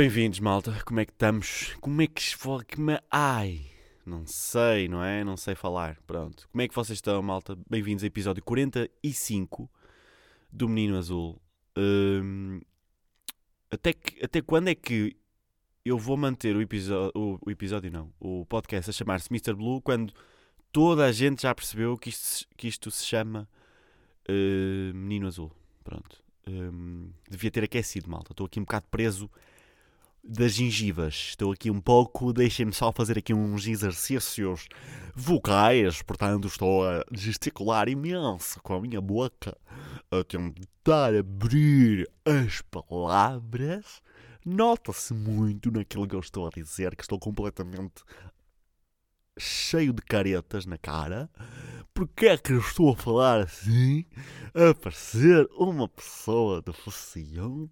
bem-vindos, malta. Como é que estamos? Como é que é... Ai, não sei, não é? Não sei falar. Pronto. Como é que vocês estão, malta? Bem-vindos ao episódio 45 do Menino Azul. Hum, até, que, até quando é que eu vou manter o episódio, o, episódio não, o podcast a chamar-se Mr. Blue quando toda a gente já percebeu que isto, que isto se chama uh, Menino Azul? Pronto. Hum, devia ter aquecido, malta. Estou aqui um bocado preso das gengivas. Estou aqui um pouco, deixem-me só fazer aqui uns exercícios vocais, portanto estou a gesticular imenso com a minha boca, a tentar abrir as palavras. Nota-se muito naquilo que eu estou a dizer, que estou completamente cheio de caretas na cara. Porquê é que eu estou a falar assim? A parecer uma pessoa deficiente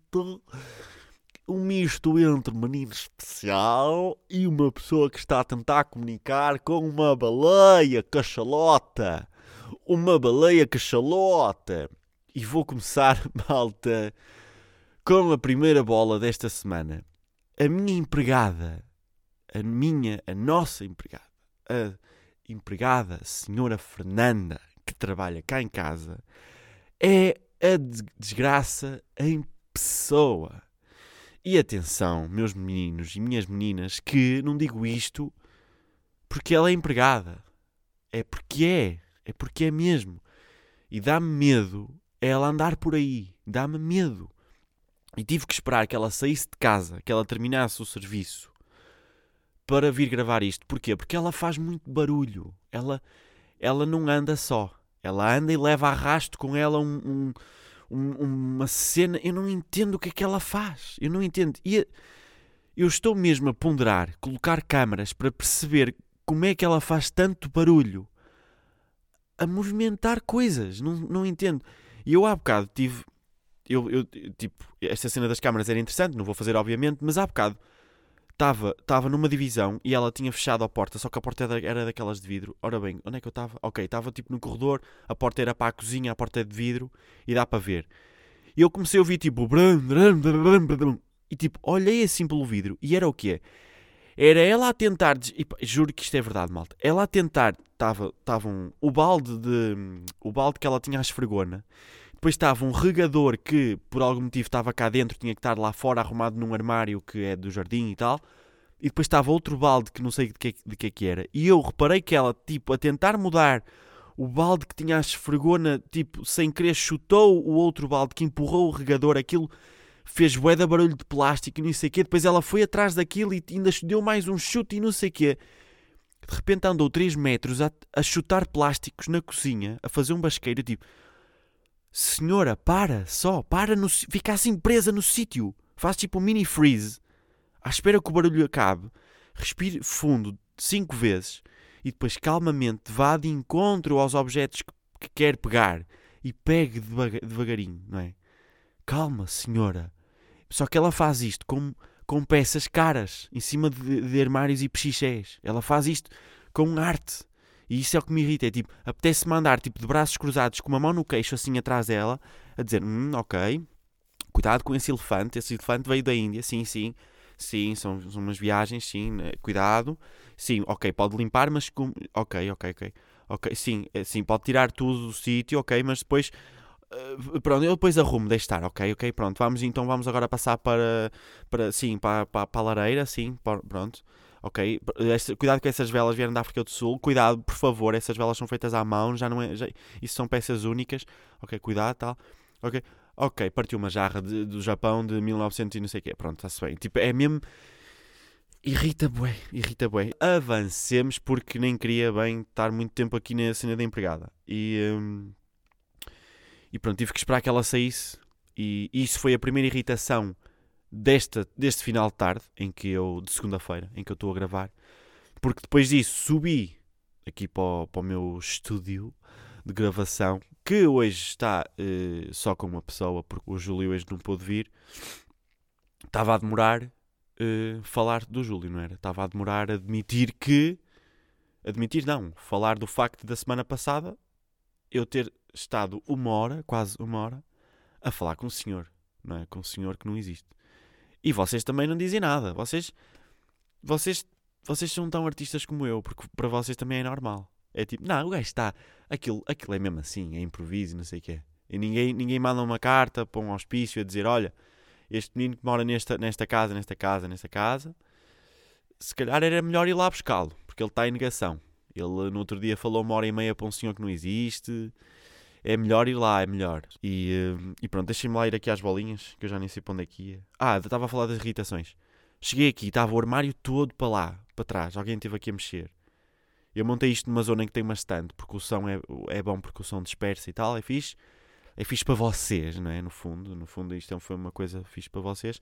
um misto entre menino especial e uma pessoa que está a tentar comunicar com uma baleia cachalota. Uma baleia cachalota. E vou começar, malta, com a primeira bola desta semana. A minha empregada, a minha, a nossa empregada, a empregada, senhora Fernanda, que trabalha cá em casa, é a desgraça em pessoa. E atenção, meus meninos e minhas meninas, que não digo isto porque ela é empregada. É porque é. É porque é mesmo. E dá-me medo ela andar por aí. Dá-me medo. E tive que esperar que ela saísse de casa, que ela terminasse o serviço para vir gravar isto. Porquê? Porque ela faz muito barulho. Ela, ela não anda só. Ela anda e leva arrasto com ela um, um um, uma cena. Eu não entendo o que é que ela faz. Eu não entendo. E eu estou mesmo a ponderar, colocar câmaras para perceber como é que ela faz tanto barulho a movimentar coisas. Não, não entendo. E eu há bocado tive. Eu, eu, tipo, esta cena das câmaras era interessante, não vou fazer obviamente, mas há bocado estava numa divisão e ela tinha fechado a porta, só que a porta era, era daquelas de vidro. Ora bem, onde é que eu estava? Ok, estava tipo no corredor, a porta era para a cozinha, a porta é de vidro e dá para ver. E eu comecei a ouvir tipo. E tipo, olhei assim pelo vidro e era o que é? Era ela a tentar. E, juro que isto é verdade, malta. Ela a tentar. Estava um, o balde de. O balde que ela tinha à esfregona depois estava um regador que, por algum motivo, estava cá dentro, tinha que estar lá fora arrumado num armário que é do jardim e tal. E depois estava outro balde que não sei de que, de que é que era. E eu reparei que ela, tipo, a tentar mudar o balde que tinha a esfregona, tipo, sem querer, chutou o outro balde que empurrou o regador. Aquilo fez bué de barulho de plástico e não sei o quê. Depois ela foi atrás daquilo e ainda deu mais um chute e não sei o quê. De repente andou 3 metros a, a chutar plásticos na cozinha, a fazer um basqueiro, tipo... Senhora, para, só, para, no, fica assim presa no sítio. Faz tipo um mini freeze, à espera que o barulho acabe, respire fundo cinco vezes e depois calmamente vá de encontro aos objetos que, que quer pegar e pegue devagar, devagarinho, não é? Calma, senhora. Só que ela faz isto com, com peças caras em cima de, de armários e pechichés. Ela faz isto com arte. E isso é o que me irrita. É tipo, apetece-me andar tipo, de braços cruzados com uma mão no queixo, assim atrás dela, a dizer: Hum, ok, cuidado com esse elefante. Esse elefante veio da Índia, sim, sim. Sim, são, são umas viagens, sim, né, cuidado. Sim, ok, pode limpar, mas com. Ok, ok, ok. Ok, sim, é, sim, pode tirar tudo do sítio, ok, mas depois. Uh, pronto, eu depois arrumo, deixe estar, ok, ok, pronto. Vamos então, vamos agora passar para. para sim, para, para, para a lareira, sim, pronto ok? cuidado com essas velas vieram da África do Sul, cuidado, por favor, essas velas são feitas à mão, já não é, já, isso são peças únicas, ok? Cuidado, tal, ok? Ok, partiu uma jarra de, do Japão de 1900 e não sei o quê, pronto, está-se bem. Tipo, é mesmo... Irrita bué, irrita bué. Avancemos porque nem queria bem estar muito tempo aqui na cena da empregada. E, hum, e pronto, tive que esperar que ela saísse. E isso foi a primeira irritação desta, deste final de tarde, em que eu, de segunda-feira, em que eu estou a gravar, porque depois disso subi aqui para o, para o meu estúdio de gravação, que hoje está uh, só com uma pessoa, porque o Júlio hoje não pôde vir. Estava a demorar uh, falar do Júlio, não era? Estava a demorar a admitir que. Admitir não, falar do facto da semana passada eu ter estado uma hora, quase uma hora, a falar com o senhor, não é? Com o senhor que não existe. E vocês também não dizem nada. Vocês, vocês, vocês são tão artistas como eu, porque para vocês também é normal. É tipo, não, o gajo está. Aquilo, aquilo é mesmo assim, é improviso, não sei o quê. E ninguém, ninguém manda uma carta para um hospício a dizer: olha, este menino que mora nesta, nesta casa, nesta casa, nesta casa, se calhar era melhor ir lá buscá-lo, porque ele está em negação. Ele no outro dia falou uma hora e meia para um senhor que não existe. É melhor ir lá, é melhor. E, eh, e pronto, deixem-me lá ir aqui às bolinhas, que eu já nem sei para onde é que ia. Ah, estava a falar das irritações. Cheguei aqui, estava o armário todo para lá, para trás. Alguém esteve aqui a mexer. Eu montei isto numa zona em que tem uma stand, porque o som é, é bom, porque o som dispersa e tal, é fixe. É fixe para vocês, não é? No fundo, no fundo isto é foi uma coisa fixe para vocês.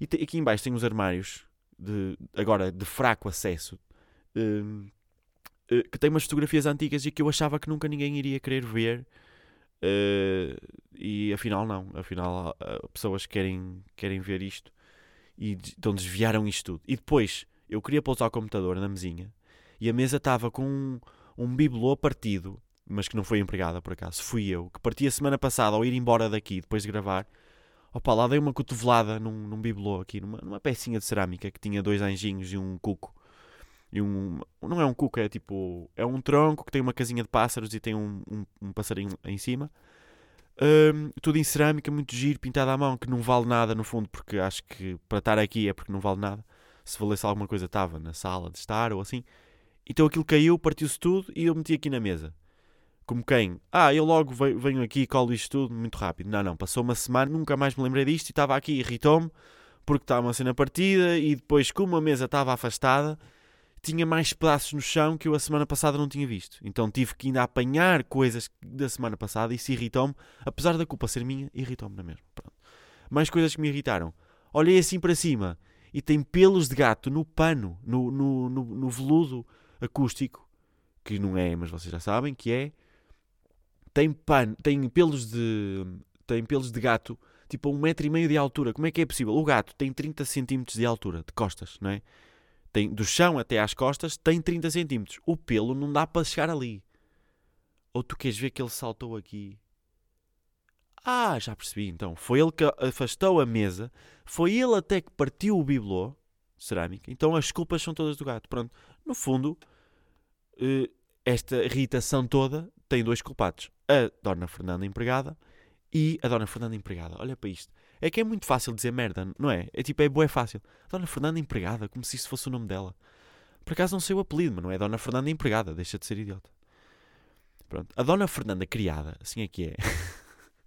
E te, aqui embaixo tem os armários, de, agora de fraco acesso, uh, uh, que tem umas fotografias antigas e que eu achava que nunca ninguém iria querer ver. Uh, e afinal não, afinal pessoas querem, querem ver isto e então desviaram isto tudo. E depois eu queria pousar o computador na mesinha e a mesa estava com um, um bibelô partido, mas que não foi empregada por acaso, fui eu, que parti a semana passada ao ir embora daqui depois de gravar. Opa, lá dei uma cotovelada num, num bibelô aqui, numa, numa pecinha de cerâmica que tinha dois anjinhos e um cuco. E um. Não é um cuco, é tipo. É um tronco que tem uma casinha de pássaros e tem um, um, um passarinho em cima. Um, tudo em cerâmica, muito giro, pintado à mão, que não vale nada no fundo, porque acho que para estar aqui é porque não vale nada. Se valesse alguma coisa, estava na sala de estar ou assim. Então aquilo caiu, partiu-se tudo e eu meti aqui na mesa. Como quem? Ah, eu logo venho aqui e colo isto tudo muito rápido. Não, não, passou uma semana, nunca mais me lembrei disto e estava aqui, irritou-me, porque estava uma cena partida e depois, como a mesa estava afastada, tinha mais pedaços no chão que eu a semana passada não tinha visto. Então tive que ainda apanhar coisas da semana passada e isso irritou-me, apesar da culpa ser minha, irritou-me na mesma. Pronto. Mais coisas que me irritaram. Olhei assim para cima e tem pelos de gato no pano, no, no, no, no veludo acústico, que não é, mas vocês já sabem, que é tem pano, tem pelos de tem pelos de gato tipo a um metro e meio de altura. Como é que é possível? O gato tem 30 centímetros de altura, de costas, não é? Tem, do chão até às costas tem 30 centímetros. O pelo não dá para chegar ali. Ou tu queres ver que ele saltou aqui? Ah, já percebi então. Foi ele que afastou a mesa. Foi ele até que partiu o bibelô cerâmica. Então as culpas são todas do gato. Pronto. No fundo, eh, esta irritação toda tem dois culpados: a Dona Fernanda empregada e a Dona Fernanda empregada. Olha para isto. É que é muito fácil dizer merda, não é? É tipo, é boa, é fácil. Dona Fernanda empregada, como se isso fosse o nome dela. Por acaso não sei o apelido, mas não é Dona Fernanda empregada, deixa de ser idiota. Pronto. A Dona Fernanda criada, assim é que é.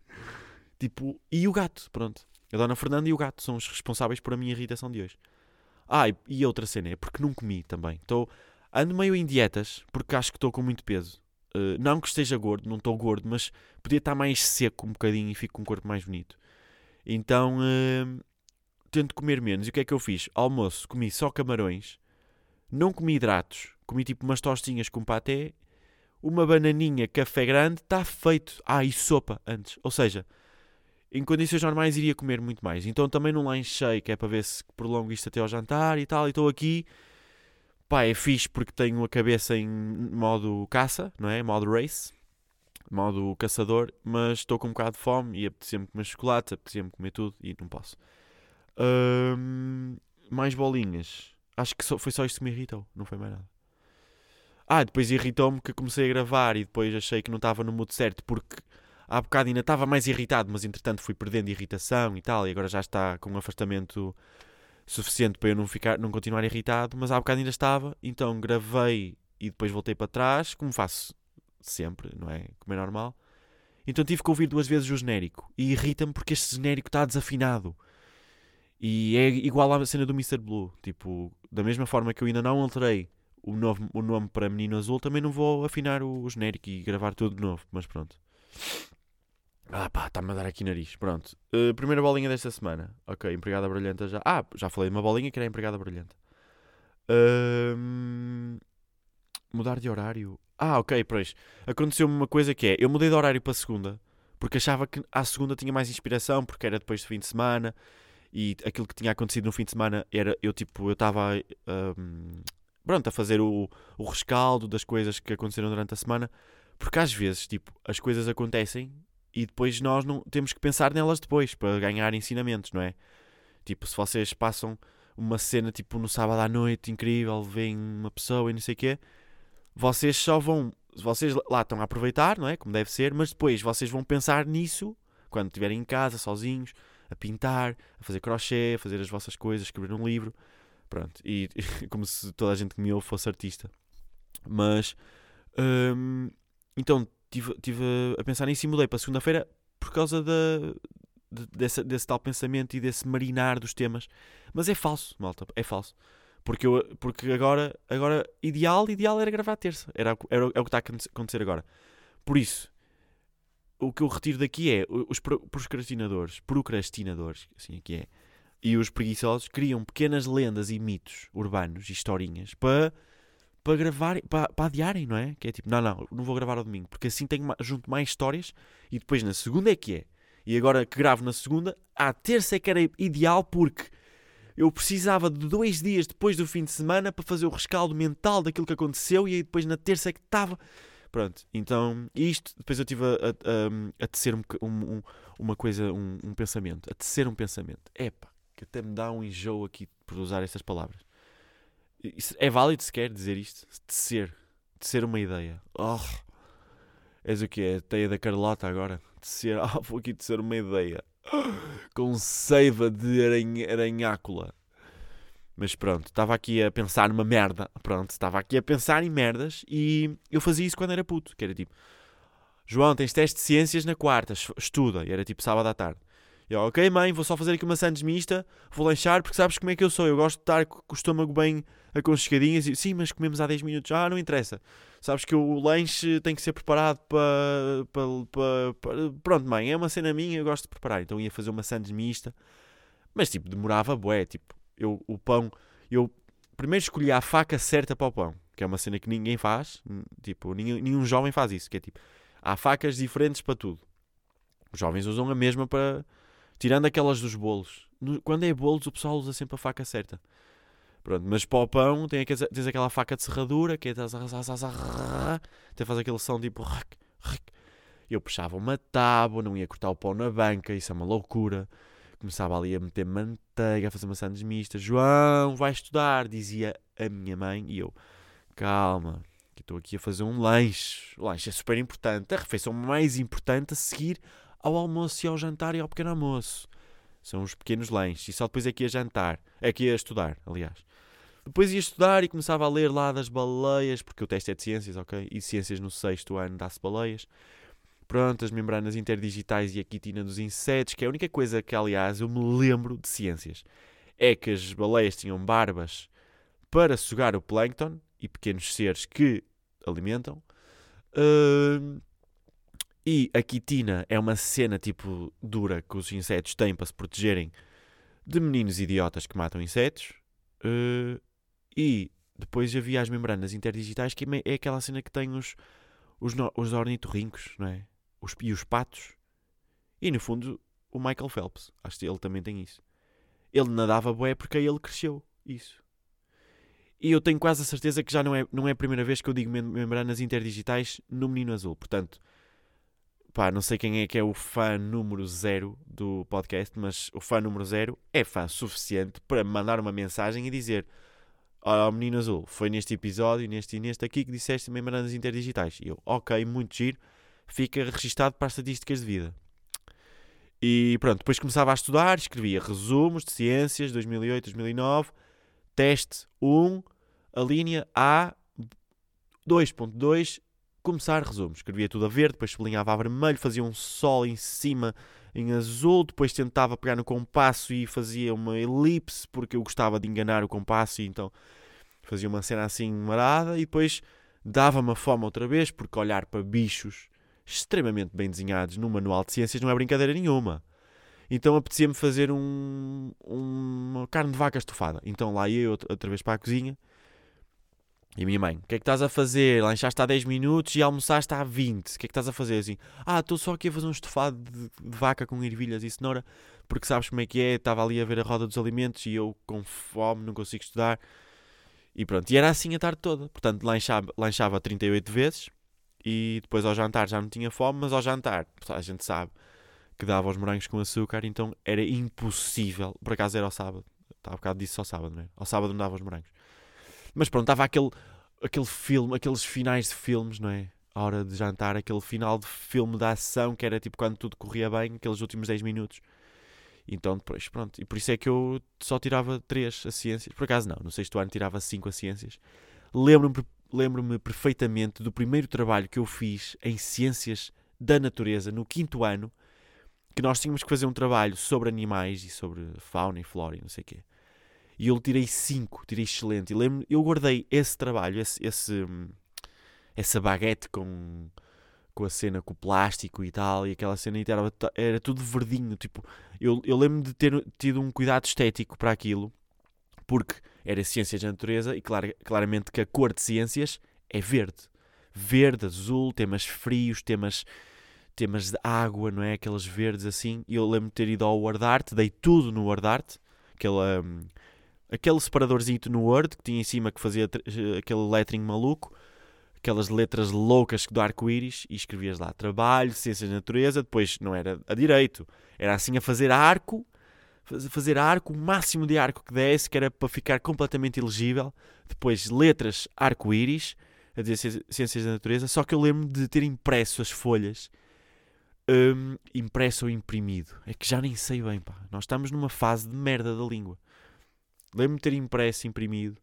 tipo, e o gato, pronto. A Dona Fernanda e o gato são os responsáveis por a minha irritação de hoje. Ah, e outra cena é porque não comi também. Estou Ando meio em dietas, porque acho que estou com muito peso. Uh, não que esteja gordo, não estou gordo, mas podia estar mais seco um bocadinho e fico com um corpo mais bonito. Então uh, tento comer menos. E o que é que eu fiz? Almoço, comi só camarões, não comi hidratos, comi tipo umas tostinhas com paté, uma bananinha, café grande, está feito. Ah, e sopa antes. Ou seja, em condições normais iria comer muito mais. Então também não lanchei, que é para ver se prolongo isto até ao jantar e tal. E estou aqui Pá, é fixe porque tenho a cabeça em modo caça, não é? Modo race, modo caçador, mas estou com um bocado de fome e apetecia-me comer chocolate, apetecia-me comer tudo e não posso. mais bolinhas. Acho que só, foi só isto que me irritou, não foi mais nada. Ah, depois irritou-me que comecei a gravar e depois achei que não estava no mood certo porque há bocado ainda estava mais irritado, mas entretanto fui perdendo irritação e tal, e agora já está com um afastamento suficiente para eu não, ficar, não continuar irritado, mas há bocado ainda estava, então gravei e depois voltei para trás, como faço sempre, não é? Como é normal. Então tive que ouvir duas vezes o genérico e irrita-me porque este genérico está desafinado. E é igual à cena do Mr. Blue. Tipo, da mesma forma que eu ainda não alterei o, novo, o nome para Menino Azul, também não vou afinar o, o genérico e gravar tudo de novo. Mas pronto. Ah pá, está-me a dar aqui nariz. Pronto. Uh, primeira bolinha desta semana. Ok, empregada brilhante já. Ah, já falei de uma bolinha que era empregada brilhante. Uh, mudar de horário. Ah, ok, pois. Aconteceu-me uma coisa que é: eu mudei de horário para segunda porque achava que à segunda tinha mais inspiração porque era depois do fim de semana e aquilo que tinha acontecido no fim de semana era eu tipo, eu estava um, pronto, a fazer o, o rescaldo das coisas que aconteceram durante a semana porque às vezes tipo, as coisas acontecem e depois nós não temos que pensar nelas depois para ganhar ensinamentos, não é? Tipo, se vocês passam uma cena tipo no sábado à noite incrível, vem uma pessoa e não sei o quê, vocês só vão, vocês lá estão a aproveitar, não é? Como deve ser, mas depois vocês vão pensar nisso quando estiverem em casa, sozinhos, a pintar, a fazer crochê, a fazer as vossas coisas, escrever um livro, pronto, e como se toda a gente que me ouve fosse artista. Mas, hum, então, estive tive a pensar nisso e mudei para segunda-feira por causa da, de, desse, desse tal pensamento e desse marinar dos temas. Mas é falso, malta, é falso. Porque, eu, porque agora, agora, ideal, ideal era gravar terça. Era, era, é o que está a acontecer agora. Por isso, o que eu retiro daqui é os procrastinadores, procrastinadores, assim aqui é, e os preguiçosos criam pequenas lendas e mitos urbanos e historinhas para para gravar, para, para adiarem, não é? Que é tipo, não, não, não vou gravar ao domingo, porque assim tenho junto mais histórias e depois na segunda é que é. E agora que gravo na segunda, à terça é que era ideal porque eu precisava de dois dias depois do fim de semana para fazer o rescaldo mental daquilo que aconteceu e aí depois na terça é que estava. Pronto, então isto, depois eu tive a, a, a tecer um, um, uma coisa, um, um, pensamento, a tecer um pensamento. Epá, que até me dá um enjoo aqui por usar estas palavras. É válido sequer dizer isto? Tecer. Tecer uma ideia. Oh, és o que é? Teia da Carlota agora? Tecer. Ah, vou aqui tecer uma ideia. Com seiva de aranha, aranhácula. Mas pronto, estava aqui a pensar numa merda. Pronto, estava aqui a pensar em merdas e eu fazia isso quando era puto. Que era tipo: João, tens teste de ciências na quarta, estuda. E era tipo sábado à tarde. Eu, ok, mãe, vou só fazer aqui uma sandes mista, vou lanchar porque sabes como é que eu sou. Eu gosto de estar com o estômago bem aconchegadinhas. E, Sim, mas comemos há 10 minutos. Ah, não interessa. Sabes que o lanche tem que ser preparado para. para, para, Pronto, mãe, é uma cena minha, eu gosto de preparar. Então ia fazer uma sandes mista. Mas tipo, demorava bué. Tipo, eu, o pão. Eu primeiro escolhi a faca certa para o pão, que é uma cena que ninguém faz. Tipo, nenhum, nenhum jovem faz isso. Que é tipo, há facas diferentes para tudo. Os jovens usam a mesma para Tirando aquelas dos bolos. quando é bolos, o pessoal usa sempre a faca certa. Pronto, mas para o pão tem, tens aquela faca de serradura que é. Até faz aquele som tipo. Eu puxava uma tábua, não ia cortar o pão na banca, isso é uma loucura. Começava ali a meter manteiga, a fazer maçãs mistas. João, vai estudar, dizia a minha mãe. E eu, calma, que estou aqui a fazer um lanche. O lanche é super importante. A refeição mais importante a seguir ao almoço e ao jantar e ao pequeno almoço. São os pequenos lanches. E só depois é que ia jantar. É que ia estudar, aliás. Depois ia estudar e começava a ler lá das baleias, porque o teste é de ciências, ok? E ciências no sexto ano dá-se baleias. Pronto, as membranas interdigitais e a quitina dos insetos, que é a única coisa que, aliás, eu me lembro de ciências. É que as baleias tinham barbas para sugar o plâncton e pequenos seres que alimentam. Uh, e a quitina é uma cena tipo dura que os insetos têm para se protegerem de meninos idiotas que matam insetos. Uh, e depois havia as membranas interdigitais, que é, é aquela cena que tem os, os, os ornitorrincos, não é? Os, e os patos. E no fundo, o Michael Phelps, acho que ele também tem isso. Ele nadava bué porque aí ele cresceu. Isso. E eu tenho quase a certeza que já não é, não é a primeira vez que eu digo membranas interdigitais no Menino Azul. Portanto, pá, não sei quem é que é o fã número zero do podcast, mas o fã número zero é fã suficiente para mandar uma mensagem e dizer: Olha, menino azul, foi neste episódio, neste e neste aqui que disseste membranas interdigitais. E eu, ok, muito giro, fica registado para as estatísticas de vida. E pronto, depois começava a estudar, escrevia resumos de ciências 2008, 2009, teste 1, a linha A 2.2 começar resumos. Escrevia tudo a verde, depois sublinhava a vermelho, fazia um sol em cima em azul, depois tentava pegar no compasso e fazia uma elipse porque eu gostava de enganar o compasso e então fazia uma cena assim marada e depois dava-me a fome outra vez porque olhar para bichos extremamente bem desenhados no manual de ciências não é brincadeira nenhuma. Então apetecia-me fazer um, uma carne de vaca estufada. Então lá ia eu outra vez para a cozinha e minha mãe, o que é que estás a fazer? Lanchaste há 10 minutos e almoçaste há 20. O que é que estás a fazer? Assim, ah, estou só aqui a fazer um estofado de, de, vaca com ervilhas e cenoura, porque sabes como é que é? Estava ali a ver a roda dos alimentos e eu com fome não consigo estudar. E pronto, e era assim a tarde toda. Portanto, lanchava, lanchava 38 vezes e depois ao jantar já não tinha fome, mas ao jantar, a gente sabe, que dava aos morangos com açúcar, então era impossível. Por acaso era ao sábado. Estava um bocado disso ao sábado, não é? Ao sábado não dava os morangos. Mas pronto, estava aquele, aquele filme, aqueles finais de filmes, não é? A hora de jantar, aquele final de filme da ação que era tipo quando tudo corria bem, aqueles últimos 10 minutos. Então depois, pronto. E por isso é que eu só tirava 3 a ciências. Por acaso não, no sexto ano tirava 5 a ciências. Lembro-me lembro perfeitamente do primeiro trabalho que eu fiz em ciências da natureza, no quinto ano, que nós tínhamos que fazer um trabalho sobre animais e sobre fauna e flora e não sei o quê. E eu tirei 5, tirei excelente. E lembro, eu guardei esse trabalho, esse, esse, essa baguete com, com a cena com o plástico e tal, e aquela cena era, era tudo verdinho. Tipo, eu, eu lembro de ter tido um cuidado estético para aquilo, porque era ciências da natureza e clar, claramente que a cor de ciências é verde. Verde, azul, temas frios, temas temas de água, não é? Aqueles verdes assim. E eu lembro de ter ido ao Word Art, dei tudo no Word Art, aquele, um, aquele separadorzinho no Word que tinha em cima que fazia aquele lettering maluco, aquelas letras loucas do arco-íris, e escrevias lá trabalho, ciências da natureza. Depois não era a direito, era assim a fazer arco, fazer arco, o máximo de arco que desse, que era para ficar completamente ilegível. Depois letras arco-íris, a dizer ciências da natureza. Só que eu lembro de ter impresso as folhas um, impresso ou imprimido. É que já nem sei bem, pá. Nós estamos numa fase de merda da língua. Lembro-me de ter impresso, imprimido.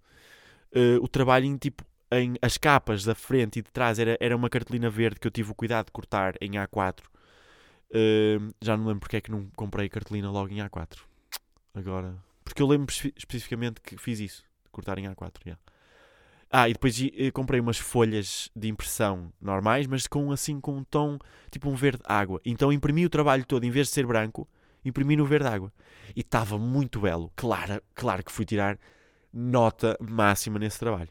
Uh, o trabalho em tipo. Em, as capas da frente e de trás era, era uma cartolina verde que eu tive o cuidado de cortar em A4. Uh, já não lembro porque é que não comprei cartolina logo em A4. Agora. Porque eu lembro especificamente que fiz isso. Cortar em A4. Yeah. Ah, e depois eh, comprei umas folhas de impressão normais, mas com assim com um tom tipo um verde água. Então imprimi o trabalho todo, em vez de ser branco, imprimi no verde água. E estava muito belo. Claro, claro que fui tirar nota máxima nesse trabalho.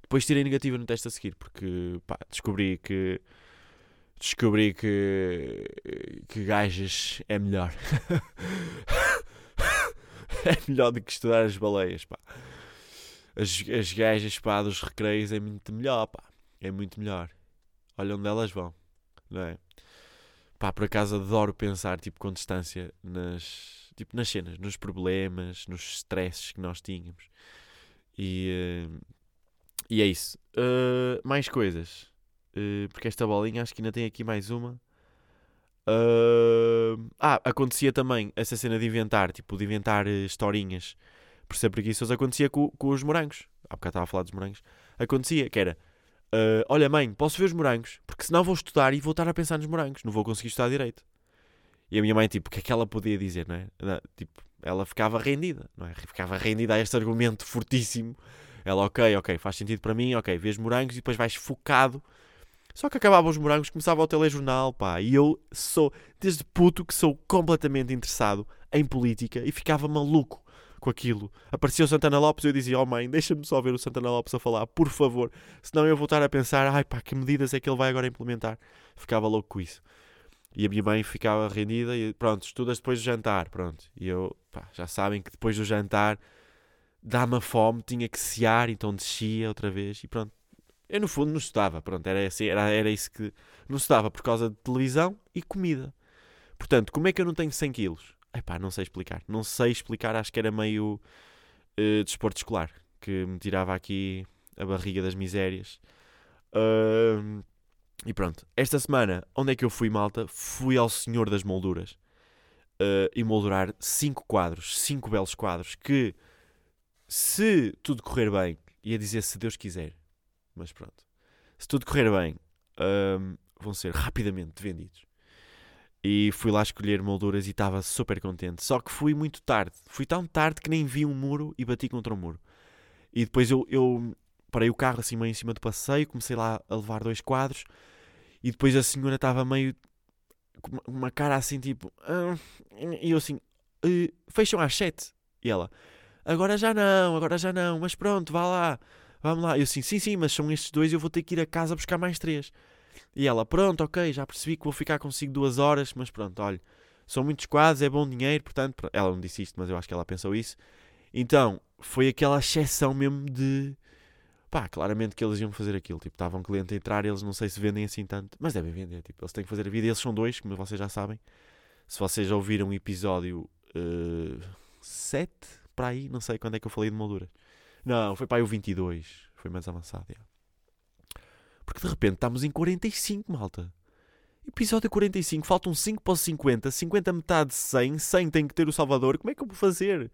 Depois tirei negativa no teste a seguir, porque pá, descobri que descobri que que gajas é melhor. é melhor do que estudar as baleias, pá as, as gajas pá, dos recreios é muito melhor, pá. É muito melhor. Olha onde elas vão, não é? Pá, por acaso adoro pensar, tipo, com distância nas, tipo, nas cenas, nos problemas, nos stresses que nós tínhamos. E, uh, e é isso. Uh, mais coisas. Uh, porque esta bolinha, acho que ainda tem aqui mais uma. ah, acontecia também essa cena de inventar, tipo, de inventar historinhas por ser preguiçoso, acontecia com, com os morangos. Há bocado estava a falar dos morangos. Acontecia que era: uh, Olha, mãe, posso ver os morangos? Porque senão vou estudar e vou estar a pensar nos morangos. Não vou conseguir estudar direito. E a minha mãe, tipo, o que é que ela podia dizer, não é? Tipo, ela ficava rendida, não é? Ficava rendida a este argumento fortíssimo. Ela, ok, ok, faz sentido para mim, ok, vês morangos e depois vais focado. Só que acabavam os morangos, começava o telejornal, pá. E eu sou, desde puto, que sou completamente interessado em política e ficava maluco com aquilo. Aparecia o Santana Lopes e eu dizia: Oh mãe, deixa-me só ver o Santana Lopes a falar, por favor. Senão eu vou estar a pensar: Ai pá, que medidas é que ele vai agora implementar? Ficava louco com isso. E a minha mãe ficava rendida e pronto, estudas depois do jantar, pronto. E eu, pá, já sabem que depois do jantar dá-me fome, tinha que cear, então descia outra vez e pronto. Eu no fundo não estudava, pronto, era, assim, era, era isso que... Não estudava por causa de televisão e comida. Portanto, como é que eu não tenho 100 quilos? Epá, não sei explicar. Não sei explicar, acho que era meio uh, desporto escolar que me tirava aqui a barriga das misérias. Uh, e pronto, esta semana, onde é que eu fui, malta? Fui ao Senhor das Molduras uh, e moldurar 5 quadros, 5 belos quadros que, se tudo correr bem, ia dizer se Deus quiser, mas pronto, se tudo correr bem, vão ser rapidamente vendidos. E fui lá escolher molduras e estava super contente. Só que fui muito tarde. Fui tão tarde que nem vi um muro e bati contra um muro. E depois eu, eu parei o carro assim meio em cima do passeio, comecei lá a levar dois quadros e depois a senhora estava meio com uma cara assim tipo. Ah, e eu assim, uh, fecham às sete. E ela, agora já não, agora já não, mas pronto, vá lá, vamos lá. Eu assim, sim, sim, mas são estes dois eu vou ter que ir a casa buscar mais três. E ela, pronto, ok, já percebi que vou ficar consigo duas horas, mas pronto, olha, são muitos quadros, é bom dinheiro, portanto, ela não disse isto, mas eu acho que ela pensou isso. Então, foi aquela exceção mesmo de. Pá, claramente que eles iam fazer aquilo. Tipo, estava um cliente a entrar, eles não sei se vendem assim tanto, mas devem vender. Tipo, eles têm que fazer a vida. Eles são dois, como vocês já sabem. Se vocês ouviram o episódio 7, para aí, não sei quando é que eu falei de molduras. Não, foi para aí o 22. Foi mais avançado, já. Porque de repente estamos em 45, malta. Episódio 45, faltam 5 para os 50, 50 metade de 100, 100 tem que ter o Salvador. Como é que eu vou fazer?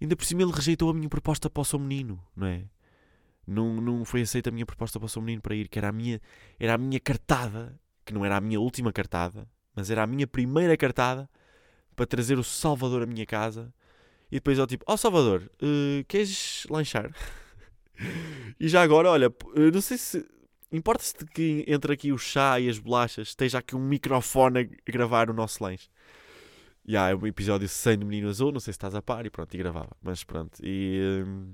Ainda por cima ele rejeitou a minha proposta para o seu menino, não é? Não, não foi aceita a minha proposta para o seu menino para ir, que era a minha, era a minha cartada, que não era a minha última cartada, mas era a minha primeira cartada para trazer o Salvador à minha casa. E depois eu tipo, ó oh, Salvador, uh, queres lanchar? e já agora, olha, não sei se importa-se que entre aqui o chá e as bolachas esteja aqui um microfone a gravar o nosso lanche. E yeah, é um episódio 100 do Menino Azul, não sei se estás a par, e pronto, e gravava. Mas pronto, e, um,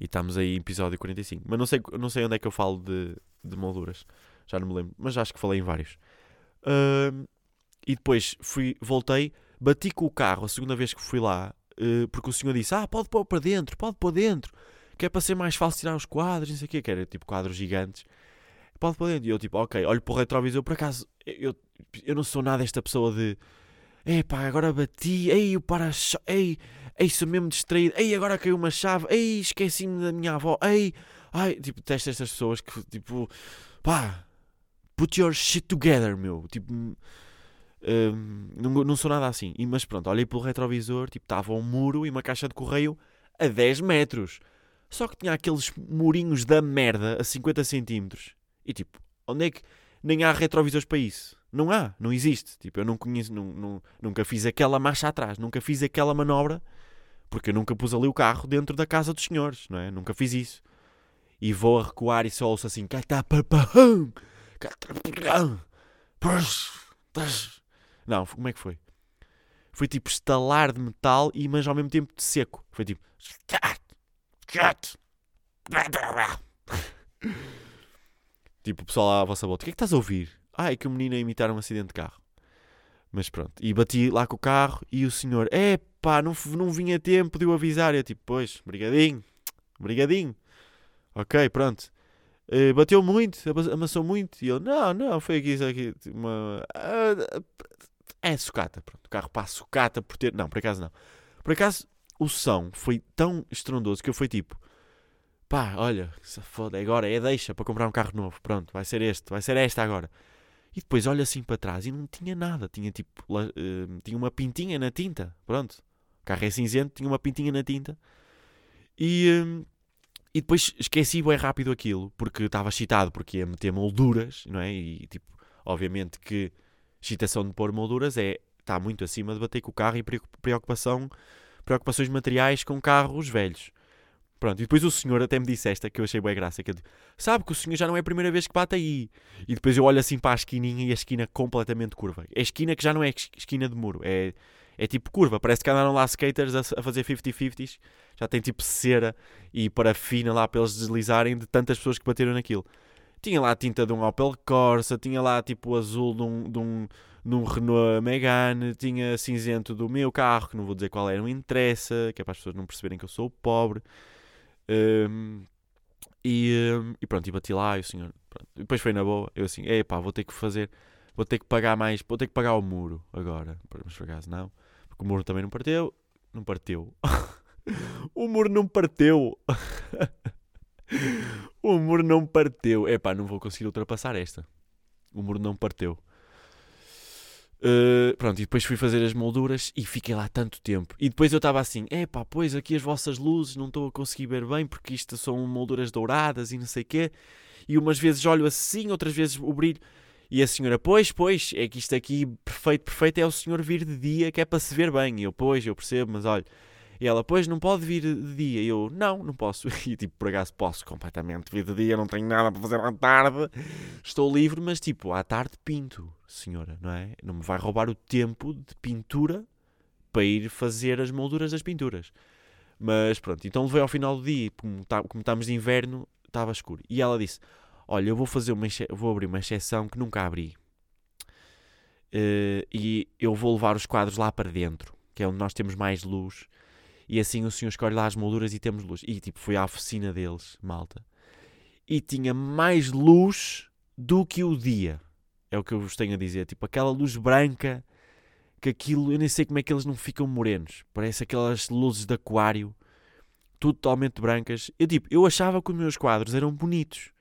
e estamos aí em episódio 45. Mas não sei, não sei onde é que eu falo de, de molduras, já não me lembro, mas acho que falei em vários. Um, e depois fui, voltei, bati com o carro a segunda vez que fui lá, uh, porque o senhor disse: Ah, pode pôr para dentro, pode pôr dentro, que é para ser mais fácil tirar os quadros, não sei o quê, que era tipo quadros gigantes. Pode pôr dentro. E eu, tipo, ok, olho para o retrovisor, por acaso, eu, eu não sou nada esta pessoa de Epá, agora bati. Ei, o para-choque. Ei, ei, sou mesmo distraído. Ei, agora caiu uma chave. Ei, esqueci-me da minha avó. Ei, ai, tipo, testa estas pessoas que, tipo, pá, put your shit together, meu. Tipo, hum, não, não sou nada assim. E, mas pronto, olhei pelo retrovisor, tipo, estava um muro e uma caixa de correio a 10 metros. Só que tinha aqueles murinhos da merda a 50 centímetros. E tipo, onde é que nem há retrovisores para isso? Não há, não existe. Tipo, eu não conheço, não, não, nunca fiz aquela marcha atrás, nunca fiz aquela manobra, porque eu nunca pus ali o carro dentro da casa dos senhores, não é? Nunca fiz isso. E vou a recuar e só ouço assim, não, como é que foi? Foi tipo estalar de metal mas ao mesmo tempo de seco. Foi tipo Tipo, o pessoal à vossa volta, o que é que estás a ouvir? Ah, é que o menino a imitar um acidente de carro. Mas pronto. E bati lá com o carro e o senhor, é não, não vinha tempo de eu avisar. Eu tipo, pois, brigadinho, brigadinho. Ok, pronto. Uh, bateu muito, amassou muito. E ele, não, não, foi aqui, aqui, uma. Uh, é sucata, pronto. O carro passa sucata por ter. Não, por acaso não. Por acaso o som foi tão estrondoso que eu fui tipo, pá, olha, foda, agora é deixa para comprar um carro novo. Pronto, vai ser este, vai ser esta agora. E depois olha assim para trás e não tinha nada. Tinha tipo, uh, tinha uma pintinha na tinta. Pronto. O carro é cinzento, tinha uma pintinha na tinta. E, uh, e depois esqueci bem rápido aquilo, porque estava excitado, porque ia meter molduras, não é? E tipo, obviamente que excitação de pôr molduras é, está muito acima de bater com o carro e preocupação, preocupações materiais com carros velhos. Pronto, e depois o senhor até me disse esta que eu achei boa graça, que eu digo, sabe que o senhor já não é a primeira vez que bate aí. E depois eu olho assim para a esquininha e a esquina completamente curva. É esquina que já não é esquina de muro, é, é tipo curva. Parece que andaram lá skaters a, a fazer 50-50s, já tem tipo cera e parafina lá para eles deslizarem de tantas pessoas que bateram naquilo. Tinha lá a tinta de um Opel Corsa, tinha lá tipo o azul de um, de um, de um Renault Megane, tinha cinzento do meu carro, que não vou dizer qual é, não interessa, que é para as pessoas não perceberem que eu sou pobre. Um, e, um, e, pronto, e bati lá e o senhor. Pronto. Depois foi na boa. Eu assim, epá, vou ter que fazer, vou ter que pagar mais, vou ter que pagar o muro agora. Mas por acaso não, porque o muro também não parteu. Não partiu. o muro não parteu. o muro não parteu. Epá, não vou conseguir ultrapassar esta. O muro não parteu. Uh, pronto, e depois fui fazer as molduras e fiquei lá tanto tempo. E depois eu estava assim: é pá, pois aqui as vossas luzes não estou a conseguir ver bem porque isto são molduras douradas e não sei o quê. E umas vezes olho assim, outras vezes o brilho. E a senhora, pois, pois, é que isto aqui perfeito, perfeito é o senhor vir de dia que é para se ver bem. E eu, pois, eu percebo, mas olha. E ela, pois, não pode vir de dia. E eu, não, não posso. E tipo, por acaso posso completamente vir de dia, não tenho nada para fazer à tarde. Estou livre, mas tipo, à tarde pinto senhora, não é? Não me vai roubar o tempo de pintura para ir fazer as molduras das pinturas. Mas pronto, então levei ao final do dia, como, tá, como estamos de inverno, estava escuro. E ela disse: Olha, eu vou fazer uma vou abrir uma exceção que nunca abri. Uh, e eu vou levar os quadros lá para dentro, que é onde nós temos mais luz. E assim o senhor escolhe lá as molduras e temos luz. E tipo, fui à oficina deles, malta. E tinha mais luz do que o dia É o que eu vos tenho a dizer. Tipo, aquela luz branca, que aquilo, eu nem sei como é que eles não ficam morenos. Parece aquelas luzes de aquário, tudo totalmente brancas. Eu, tipo, eu achava que os meus quadros eram bonitos.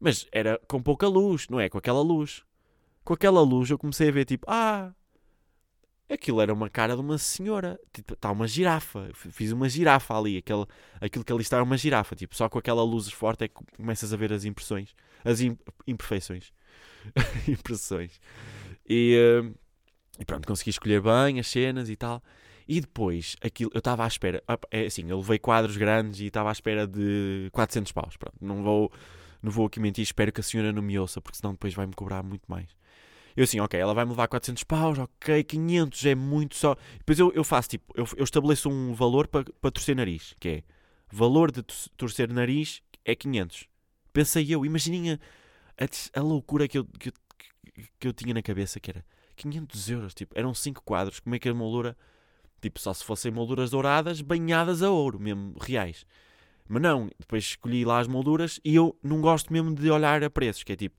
Mas era com pouca luz, não é? Com aquela luz. Com aquela luz eu comecei a ver, tipo, ah, aquilo era uma cara de uma senhora. Tipo, está uma girafa. Fiz uma girafa ali. Aquele, aquilo que ali está é uma girafa. Tipo, só com aquela luz forte é que começas a ver as impressões. As imperfeições. Impressões. E, uh, e, pronto, consegui escolher bem as cenas e tal. E depois, aquilo, eu estava à espera. É assim, eu levei quadros grandes e estava à espera de 400 paus. Pronto, não vou, não vou aqui mentir. Espero que a senhora não me ouça, porque senão depois vai-me cobrar muito mais. Eu assim, ok, ela vai-me levar 400 paus, ok, 500 é muito só. Depois eu, eu faço tipo, eu, eu estabeleço um valor para pa torcer nariz, que é valor de torcer nariz é 500. Pensei eu, imaginem a, a, a loucura que eu, que, que eu tinha na cabeça, que era 500 euros, tipo, eram 5 quadros, como é que a moldura, tipo, só se fossem molduras douradas banhadas a ouro, mesmo, reais. Mas não, depois escolhi lá as molduras e eu não gosto mesmo de olhar a preços, que é tipo,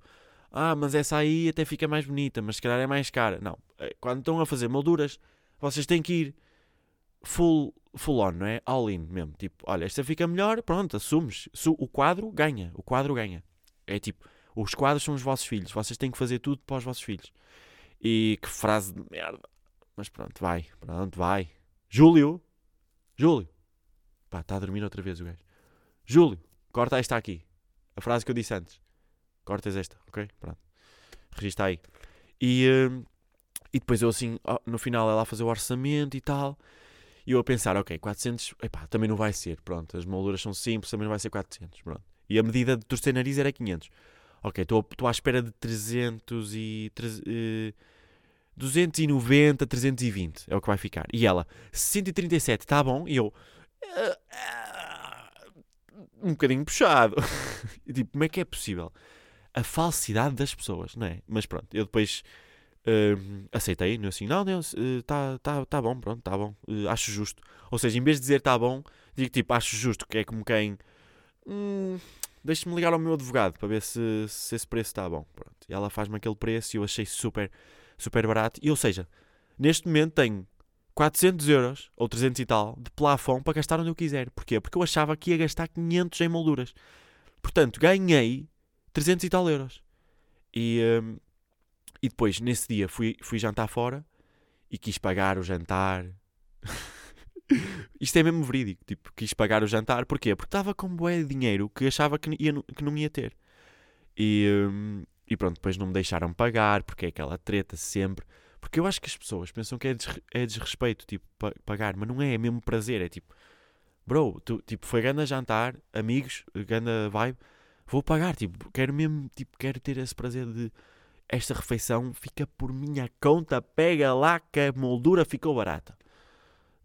ah, mas essa aí até fica mais bonita, mas se calhar é mais cara. Não, é, quando estão a fazer molduras, vocês têm que ir full, full on, não é? All in mesmo. Tipo, olha, esta fica melhor, pronto, assumes. O quadro ganha, o quadro ganha. É tipo, os quadros são os vossos filhos, vocês têm que fazer tudo para os vossos filhos. E que frase de merda. Mas pronto, vai, pronto, vai. Júlio, Júlio, pá, está a dormir outra vez o gajo. Júlio, corta esta aqui. A frase que eu disse antes. Cortas esta, ok? Pronto. Regista aí. E, uh, e depois eu assim, no final ela a fazer o orçamento e tal. E eu a pensar, ok, 400, epá, também não vai ser, pronto. As molduras são simples, também não vai ser 400, pronto. E a medida de torcer nariz era 500. Ok, estou à espera de 300 e... uh, 290, 320 é o que vai ficar. E ela, 137, está bom? E eu, uh, uh, um bocadinho puxado. e tipo, como é que é possível? A falsidade das pessoas, não é? Mas pronto, eu depois uh, aceitei, não assim, não, não, está uh, tá, tá bom, pronto, está bom, uh, acho justo. Ou seja, em vez de dizer está bom, digo tipo, acho justo, que é como quem, hum, deixe-me ligar ao meu advogado para ver se, se esse preço está bom. Pronto. E ela faz-me aquele preço e eu achei super, super barato. E ou seja, neste momento tenho 400 euros, ou 300 e tal, de plafond para gastar onde eu quiser. Porquê? Porque eu achava que ia gastar 500 em molduras. Portanto, ganhei 300 e tal euros. E, um, e depois, nesse dia, fui, fui jantar fora e quis pagar o jantar. Isto é mesmo verídico. Tipo, quis pagar o jantar. Porquê? Porque estava com bué de dinheiro que achava que, ia, que não ia ter. E, um, e pronto, depois não me deixaram pagar, porque é aquela treta sempre. Porque eu acho que as pessoas pensam que é, des, é desrespeito, tipo, pagar, mas não é, é mesmo prazer. É tipo, bro, tu, tipo, foi ganda jantar, amigos, ganda vibe vou pagar, tipo, quero mesmo, tipo, quero ter esse prazer de esta refeição fica por minha conta, pega lá que a moldura ficou barata.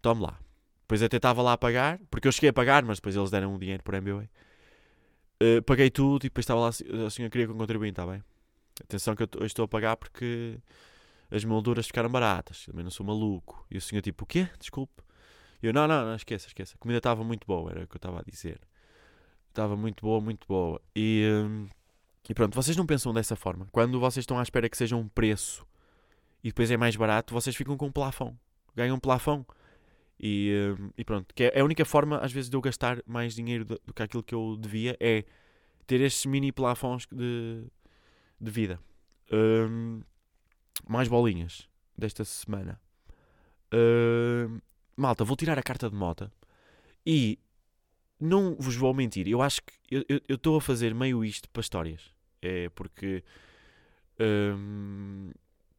Tome lá. Depois até estava lá a pagar, porque eu cheguei a pagar, mas depois eles deram o dinheiro por MBA. Uh, eh, paguei tudo e depois estava lá, a senhora queria que eu contribuinte, está bem? Atenção que eu estou a pagar porque as molduras ficaram baratas, também não sou maluco. E o senhor tipo, o quê? Desculpe. E eu, não, não, não, esqueça, esqueça. A comida estava muito boa, era o que eu estava a dizer. Estava muito boa, muito boa. E, hum, e pronto, vocês não pensam dessa forma. Quando vocês estão à espera que seja um preço e depois é mais barato, vocês ficam com um plafão. Ganham um plafão. E, hum, e pronto, que é a única forma, às vezes, de eu gastar mais dinheiro do, que aquilo que eu devia é ter estes mini plafons de, de vida. Um, mais bolinhas desta semana. Uh, malta, vou tirar a carta de moto e não vos vou mentir, eu acho que eu estou a fazer meio isto para histórias. É porque. Hum,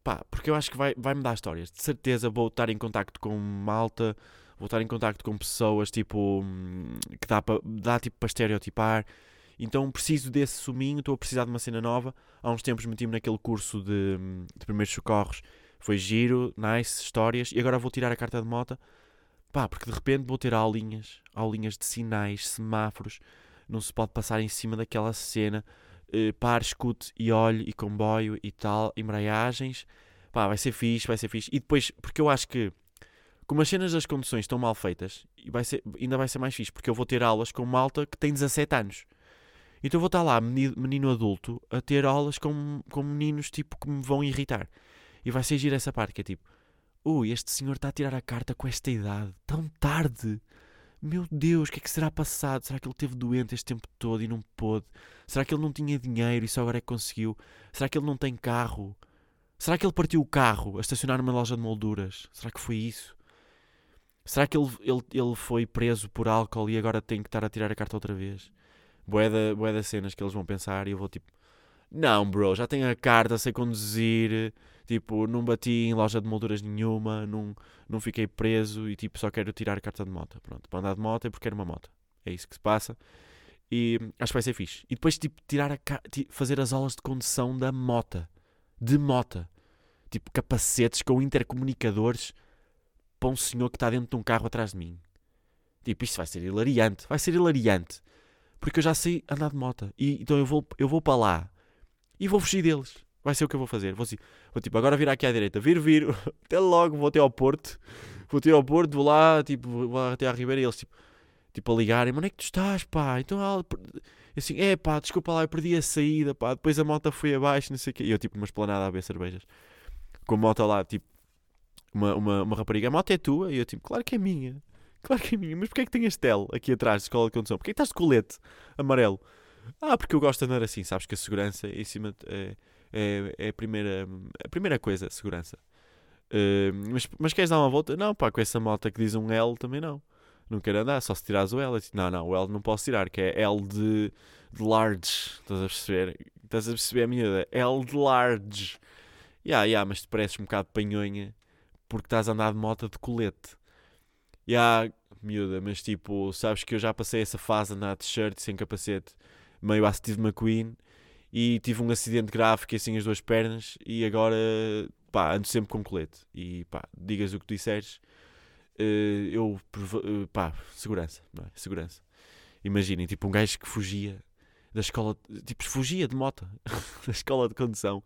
pá, porque eu acho que vai, vai me dar histórias. De certeza vou estar em contacto com malta, vou estar em contacto com pessoas tipo. Hum, que dá, para dá tipo para estereotipar. Então preciso desse suminho, estou a precisar de uma cena nova. Há uns tempos meti-me naquele curso de, hum, de primeiros socorros. Foi giro, nice, histórias. E agora vou tirar a carta de moto Pá, porque de repente vou ter aulinhas, aulinhas de sinais, semáforos, não se pode passar em cima daquela cena, uh, par, escute e olho e comboio e tal, embreagens. Pá, vai ser fixe, vai ser fixe. E depois, porque eu acho que, como as cenas das conduções estão mal feitas, vai ser, ainda vai ser mais fixe, porque eu vou ter aulas com malta que tem 17 anos. Então vou estar lá, menino, adulto, a ter aulas com, com meninos tipo que me vão irritar. E vai ser gira essa parte, que é tipo, ui, este senhor está a tirar a carta com esta idade, tão tarde. Meu Deus, o que é que será passado? Será que ele esteve doente este tempo todo e não pôde? Será que ele não tinha dinheiro e só agora é que conseguiu? Será que ele não tem carro? Será que ele partiu o carro a estacionar numa loja de molduras? Será que foi isso? Será que ele, ele, ele foi preso por álcool e agora tem que estar a tirar a carta outra vez? Boé da cenas que eles vão pensar e eu vou tipo, não, bro, já tenho a carta, sei conduzir, tipo, não bati em loja de molduras nenhuma, não, não fiquei preso e tipo, só quero tirar a carta de moto. Pronto, para andar de moto é porque quero uma moto. É isso que se passa. E acho que vai ser fixe. E depois, tipo, tirar a, fazer as aulas de condução da moto. De moto. Tipo, capacetes com intercomunicadores para um senhor que está dentro de um carro atrás de mim. Tipo, isto vai ser hilariante. Vai ser hilariante. Porque eu já sei andar de moto. E, então eu vou, eu vou para lá e vou fugir deles. Vai ser o que eu vou fazer. Vou, assim, vou tipo, agora virar aqui à direita. Vir, vir. Até logo, vou até ao Porto. Vou até ao Porto, vou lá, tipo, vou até à Ribeira e eles, tipo, tipo a ligarem. Mano, onde é que tu estás, pá? Então, assim, é pá, desculpa lá, eu perdi a saída, pá. Depois a moto foi abaixo, não sei o quê. E eu, tipo, uma esplanada a beber cervejas. Com a moto lá, tipo, uma, uma, uma rapariga. A moto é tua? E eu, tipo, claro que é minha. Claro que é minha. Mas porquê é que tem este L aqui atrás de escola de condução? Porquê é que estás de colete amarelo? Ah, porque eu gosto de andar assim, sabes que a segurança em cima é, é, é a, primeira, a primeira coisa, a segurança. Uh, mas, mas queres dar uma volta? Não, pá, com essa moto que diz um L também não. Não quero andar, só se tirares o L. Não, não, o L não posso tirar, que é L de, de large. Estás a perceber? Estás a perceber a minha L de large. Ya, yeah, yeah, mas te pareces um bocado panhonha porque estás a andar de moto de colete. Ya, yeah, miúda, mas tipo, sabes que eu já passei essa fase a andar de shirt sem capacete meio a Steve McQueen e tive um acidente grave, fiquei assim as duas pernas e agora pá, ando sempre com colete. E pá, digas o que disseres, uh, eu uh, pá, segurança, não é? Segurança. Imaginem, tipo, um gajo que fugia da escola, tipo, fugia de moto da escola de condução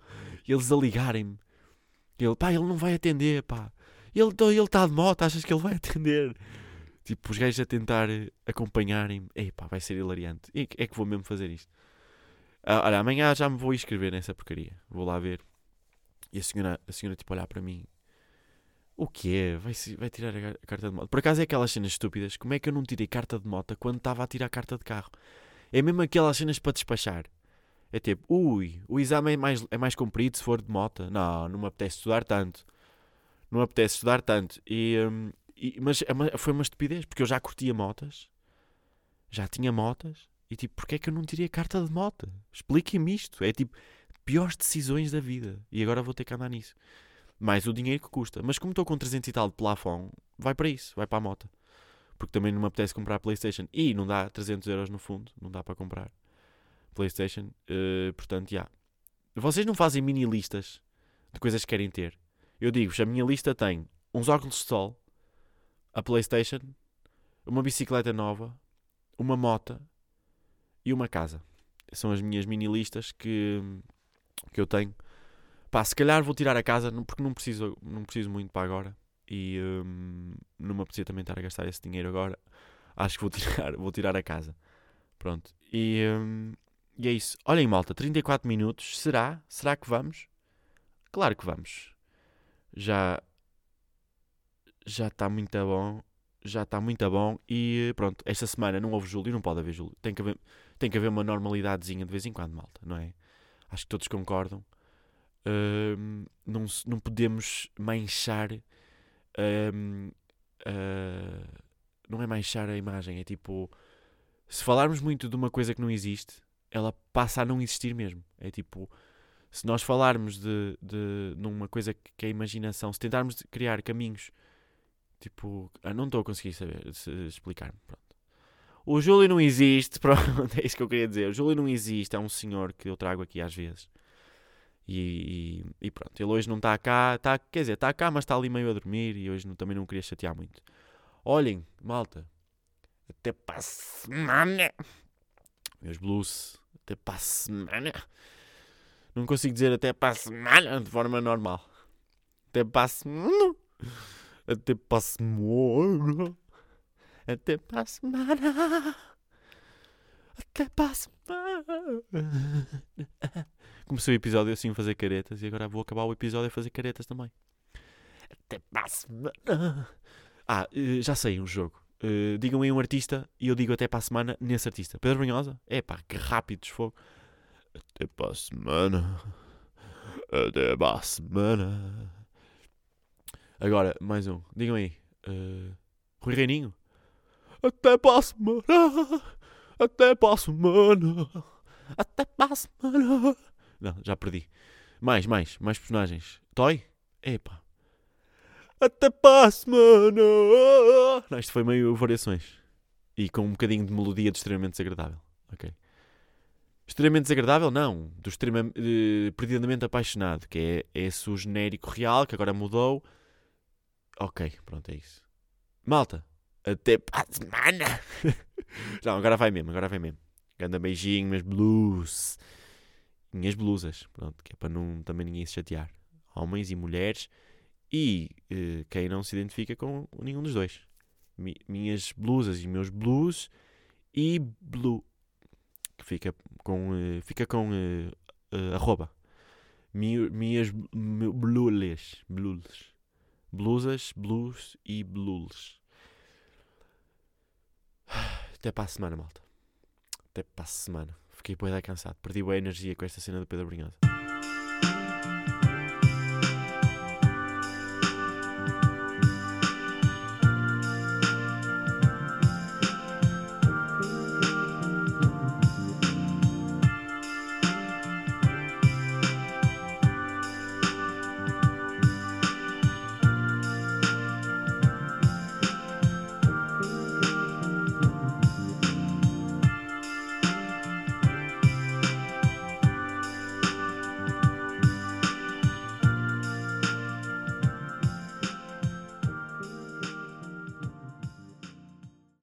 e eles a ligarem-me. Ele, pá, ele não vai atender, pá. Ele está de moto, achas que ele vai atender? Tipo, os gajos a tentar acompanharem-me. Epá, vai ser hilariante. E é que vou mesmo fazer isto. Ah, olha, amanhã já me vou inscrever nessa porcaria. Vou lá ver. E a senhora, a senhora tipo, olhar para mim. O que é? Vai, vai tirar a carta de moto. Por acaso é aquelas cenas estúpidas. Como é que eu não tirei carta de moto quando estava a tirar carta de carro? É mesmo aquelas cenas para despachar. É tipo, ui, o exame é mais, é mais comprido se for de moto. Não, não me apetece estudar tanto. Não me apetece estudar tanto. E, hum, e, mas é foi uma estupidez, porque eu já curtia motas, já tinha motas, e tipo, porquê é que eu não tirei a carta de moto? Expliquem-me isto. É tipo, piores decisões da vida. E agora vou ter que andar nisso. Mais o dinheiro que custa. Mas como estou com 300 e tal de plafond, vai para isso, vai para a moto. Porque também não me apetece comprar a Playstation. E não dá 300 euros no fundo, não dá para comprar Playstation. Uh, portanto, já. Yeah. Vocês não fazem mini listas de coisas que querem ter. Eu digo-vos, a minha lista tem uns óculos de sol, a PlayStation, uma bicicleta nova, uma moto e uma casa. São as minhas mini listas que, que eu tenho. Pá, se calhar vou tirar a casa porque não preciso, não preciso muito para agora e hum, não me apetecia também estar a gastar esse dinheiro agora. Acho que vou tirar, vou tirar a casa. Pronto. E, hum, e é isso. Olhem, malta, 34 minutos. Será? Será que vamos? Claro que vamos. Já já está muito bom. Já está muito bom. E pronto, esta semana não houve Júlio, não pode haver Júlio. Tem que haver, tem que haver uma normalidadezinha de vez em quando, malta, não é? Acho que todos concordam. Uh, não, não podemos manchar. Uh, uh, não é manchar a imagem, é tipo. Se falarmos muito de uma coisa que não existe, ela passa a não existir mesmo. É tipo se nós falarmos de, de numa coisa que é a imaginação, se tentarmos criar caminhos Tipo, ah, não estou a conseguir saber, explicar-me. O Júlio não existe, pronto, é isso que eu queria dizer. O Júlio não existe, é um senhor que eu trago aqui às vezes. E, e, e pronto, ele hoje não está cá, tá, quer dizer, está cá, mas está ali meio a dormir e hoje não, também não queria chatear muito. Olhem, malta, até para a semana. Meus blues, até para a semana. Não consigo dizer até para a semana de forma normal. Até para a semana. Até para a semana. Até para a semana. Até para a semana. Comecei o episódio assim a fazer caretas e agora vou acabar o episódio a fazer caretas também. Até para a semana. Ah, eh, já sei um jogo. Uh, digam aí um artista e eu digo até para a semana nesse artista. Pedro Brunhosa? É pá, que rápido fogo. Até para a semana. Até para a semana. Agora, mais um. Digam aí. Uh, Rui Reininho? Até para a semana. Até para a semana. Até para a semana. Não, já perdi. Mais, mais, mais personagens. Toy? Epá. Até para a semana. Não, isto foi meio variações. E com um bocadinho de melodia de extremamente desagradável. Ok. Extremamente desagradável? Não. Do extremamente, uh, perdidamente apaixonado. Que é esse o genérico real, que agora mudou. Ok, pronto, é isso. Malta, até para a semana. Não, agora vai mesmo, agora vai mesmo. Ganda beijinho, meus blues. Minhas blusas, pronto, que é para não, também ninguém se chatear. Homens e mulheres e uh, quem não se identifica com nenhum dos dois. Mi, minhas blusas e meus blues e blue. Que fica com, uh, fica com uh, arroba. Mi, minhas blules. Blules. Blusas, blues e blues. Até para a semana, malta. Até para a semana. Fiquei bem cansado. Perdi boa energia com esta cena do Pedro Brunhosa.